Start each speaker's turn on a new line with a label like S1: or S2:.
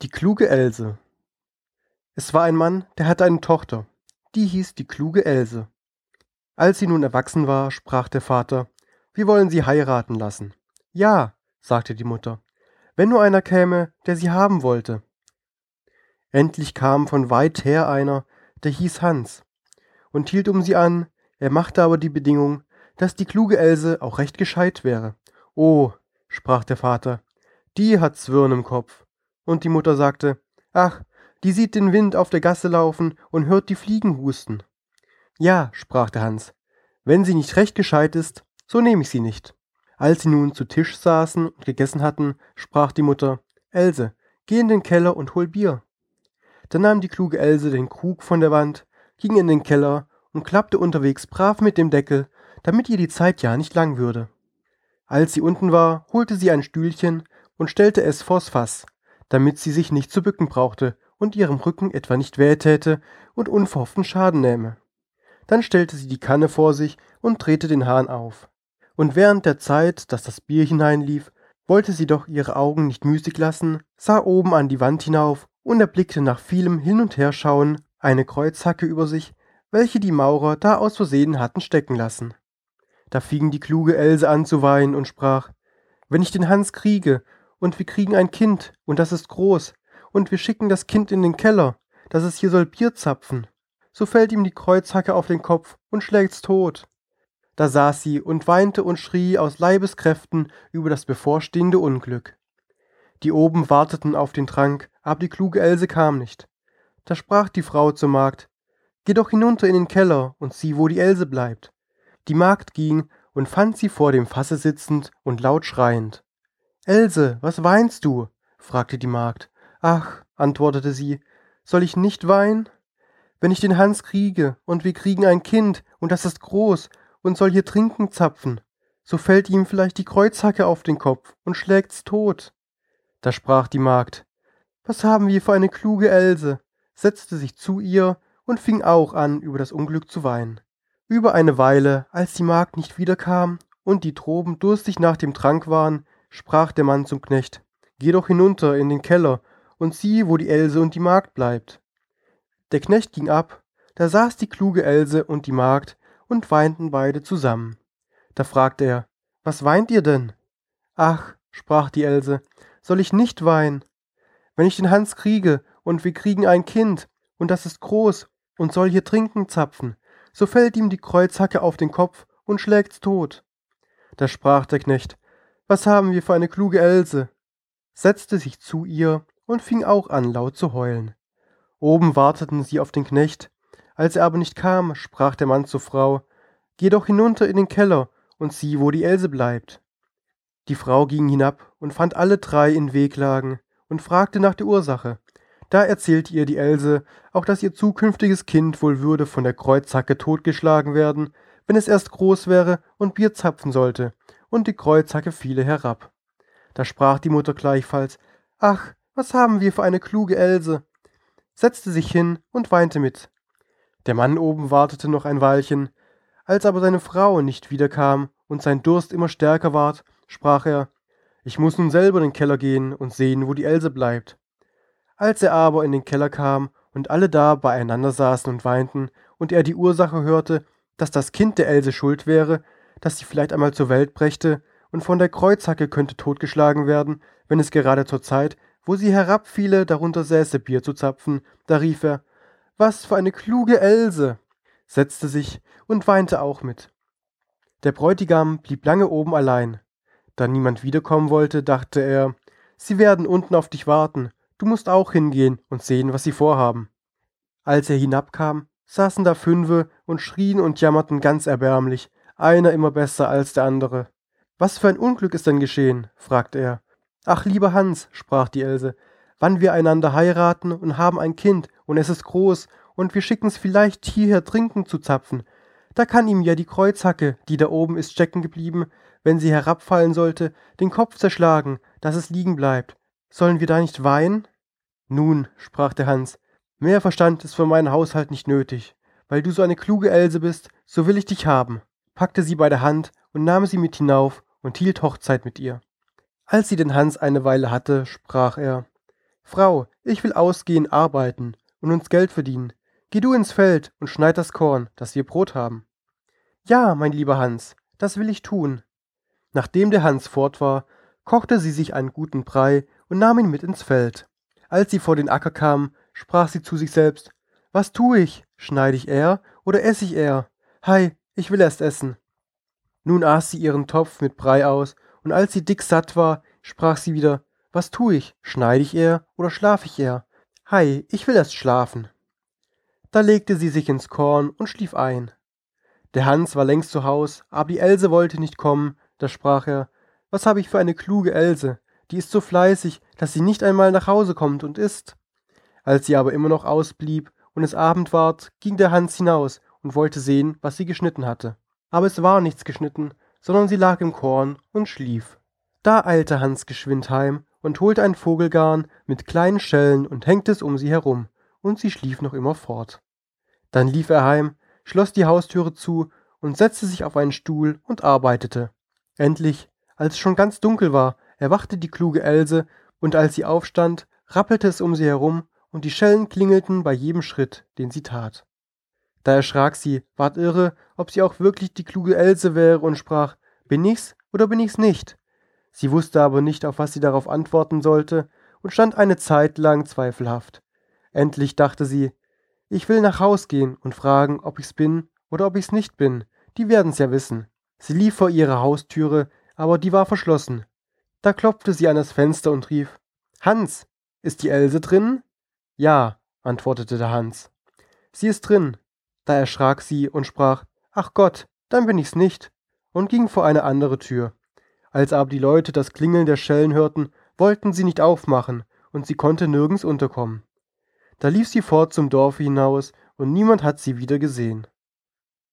S1: Die kluge Else. Es war ein Mann, der hatte eine Tochter, die hieß die kluge Else. Als sie nun erwachsen war, sprach der Vater, wir wollen sie heiraten lassen. Ja, sagte die Mutter, wenn nur einer käme, der sie haben wollte. Endlich kam von weit her einer, der hieß Hans, und hielt um sie an, er machte aber die Bedingung, dass die kluge Else auch recht gescheit wäre. Oh, sprach der Vater, die hat Zwirn im Kopf und die Mutter sagte, Ach, die sieht den Wind auf der Gasse laufen und hört die Fliegen husten. Ja, sprach der Hans, wenn sie nicht recht gescheit ist, so nehme ich sie nicht. Als sie nun zu Tisch saßen und gegessen hatten, sprach die Mutter, Else, geh in den Keller und hol Bier. Da nahm die kluge Else den Krug von der Wand, ging in den Keller und klappte unterwegs brav mit dem Deckel, damit ihr die Zeit ja nicht lang würde. Als sie unten war, holte sie ein Stühlchen und stellte es vors Fass, damit sie sich nicht zu bücken brauchte und ihrem Rücken etwa nicht wehe täte und unverhofften Schaden nähme. Dann stellte sie die Kanne vor sich und drehte den Hahn auf. Und während der Zeit, dass das Bier hineinlief, wollte sie doch ihre Augen nicht müßig lassen, sah oben an die Wand hinauf und erblickte nach vielem Hin- und Herschauen eine Kreuzhacke über sich, welche die Maurer da aus Versehen hatten stecken lassen. Da fing die kluge Else an zu weinen und sprach, wenn ich den Hans kriege und wir kriegen ein Kind, und das ist groß, und wir schicken das Kind in den Keller, dass es hier soll Bier zapfen. So fällt ihm die Kreuzhacke auf den Kopf und schlägt's tot. Da saß sie und weinte und schrie aus Leibeskräften über das bevorstehende Unglück. Die oben warteten auf den Trank, aber die kluge Else kam nicht. Da sprach die Frau zur Magd, Geh doch hinunter in den Keller und sieh, wo die Else bleibt. Die Magd ging und fand sie vor dem Fasse sitzend und laut schreiend. Else, was weinst du? fragte die Magd. Ach, antwortete sie, soll ich nicht weinen? Wenn ich den Hans kriege, und wir kriegen ein Kind, und das ist groß, und soll hier trinken zapfen, so fällt ihm vielleicht die Kreuzhacke auf den Kopf und schlägt's tot. Da sprach die Magd, was haben wir für eine kluge Else, setzte sich zu ihr und fing auch an, über das Unglück zu weinen. Über eine Weile, als die Magd nicht wiederkam und die Troben durstig nach dem Trank waren, sprach der Mann zum Knecht, Geh doch hinunter in den Keller und sieh, wo die Else und die Magd bleibt. Der Knecht ging ab, da saß die kluge Else und die Magd und weinten beide zusammen. Da fragte er, Was weint ihr denn? Ach, sprach die Else, soll ich nicht weinen? Wenn ich den Hans kriege und wir kriegen ein Kind, und das ist groß und soll hier trinken zapfen, so fällt ihm die Kreuzhacke auf den Kopf und schlägt's tot. Da sprach der Knecht, was haben wir für eine kluge Else? setzte sich zu ihr und fing auch an, laut zu heulen. Oben warteten sie auf den Knecht. Als er aber nicht kam, sprach der Mann zur Frau, Geh doch hinunter in den Keller und sieh, wo die Else bleibt. Die Frau ging hinab und fand alle drei in Wehklagen und fragte nach der Ursache. Da erzählte ihr die Else auch, dass ihr zukünftiges Kind wohl würde von der Kreuzhacke totgeschlagen werden, wenn es erst groß wäre und Bier zapfen sollte, und die Kreuzhacke fiele herab. Da sprach die Mutter gleichfalls, Ach, was haben wir für eine kluge Else, setzte sich hin und weinte mit. Der Mann oben wartete noch ein Weilchen, als aber seine Frau nicht wiederkam und sein Durst immer stärker ward, sprach er, ich muss nun selber in den Keller gehen und sehen, wo die Else bleibt. Als er aber in den Keller kam und alle da beieinander saßen und weinten, und er die Ursache hörte, dass das Kind der Else schuld wäre, dass sie vielleicht einmal zur Welt brächte, und von der Kreuzhacke könnte totgeschlagen werden, wenn es gerade zur Zeit, wo sie herabfiele, darunter säße Bier zu zapfen, da rief er, was für eine kluge Else, setzte sich und weinte auch mit. Der Bräutigam blieb lange oben allein. Da niemand wiederkommen wollte, dachte er, sie werden unten auf dich warten, du musst auch hingehen und sehen, was sie vorhaben. Als er hinabkam, saßen da Fünfe und schrien und jammerten ganz erbärmlich, einer immer besser als der andere. Was für ein Unglück ist denn geschehen? fragte er. Ach, lieber Hans, sprach die Else, wann wir einander heiraten und haben ein Kind, und es ist groß, und wir schicken's vielleicht hierher trinken zu zapfen, da kann ihm ja die Kreuzhacke, die da oben ist stecken geblieben, wenn sie herabfallen sollte, den Kopf zerschlagen, dass es liegen bleibt. Sollen wir da nicht weinen? Nun, sprach der Hans, mehr Verstand ist für meinen Haushalt nicht nötig. Weil du so eine kluge Else bist, so will ich dich haben, packte sie bei der Hand und nahm sie mit hinauf und hielt Hochzeit mit ihr. Als sie den Hans eine Weile hatte, sprach er Frau, ich will ausgehen, arbeiten und uns Geld verdienen. Geh du ins Feld und schneid das Korn, dass wir Brot haben. Ja, mein lieber Hans, das will ich tun. Nachdem der Hans fort war, kochte sie sich einen guten Brei und nahm ihn mit ins Feld. Als sie vor den Acker kam, sprach sie zu sich selbst, was tu ich? Schneide ich eher oder esse ich eher? Hei, ich will erst essen. Nun aß sie ihren Topf mit Brei aus, und als sie dick satt war, sprach sie wieder, was tu ich? Schneide ich eher oder schlaf ich eher? Hei, ich will erst schlafen. Da legte sie sich ins Korn und schlief ein. Der Hans war längst zu Haus, aber die Else wollte nicht kommen, da sprach er, was habe ich für eine kluge Else, die ist so fleißig, dass sie nicht einmal nach Hause kommt und isst. Als sie aber immer noch ausblieb und es Abend ward, ging der Hans hinaus und wollte sehen, was sie geschnitten hatte. Aber es war nichts geschnitten, sondern sie lag im Korn und schlief. Da eilte Hans geschwind heim und holte ein Vogelgarn mit kleinen Schellen und hängte es um sie herum, und sie schlief noch immer fort. Dann lief er heim, schloss die Haustüre zu und setzte sich auf einen Stuhl und arbeitete. Endlich, als es schon ganz dunkel war, erwachte die kluge Else, und als sie aufstand, rappelte es um sie herum, und die Schellen klingelten bei jedem Schritt, den sie tat. Da erschrak sie, ward irre, ob sie auch wirklich die kluge Else wäre und sprach, bin ich's oder bin ich's nicht? Sie wusste aber nicht, auf was sie darauf antworten sollte und stand eine Zeit lang zweifelhaft. Endlich dachte sie, ich will nach Haus gehen und fragen, ob ich's bin oder ob ich's nicht bin. Die werden's ja wissen. Sie lief vor ihre Haustüre, aber die war verschlossen. Da klopfte sie an das Fenster und rief, Hans, ist die Else drin? Ja, antwortete der Hans. Sie ist drin. Da erschrak sie und sprach, Ach Gott, dann bin ich's nicht, und ging vor eine andere Tür. Als aber die Leute das Klingeln der Schellen hörten, wollten sie nicht aufmachen, und sie konnte nirgends unterkommen. Da lief sie fort zum Dorfe hinaus, und niemand hat sie wieder gesehen.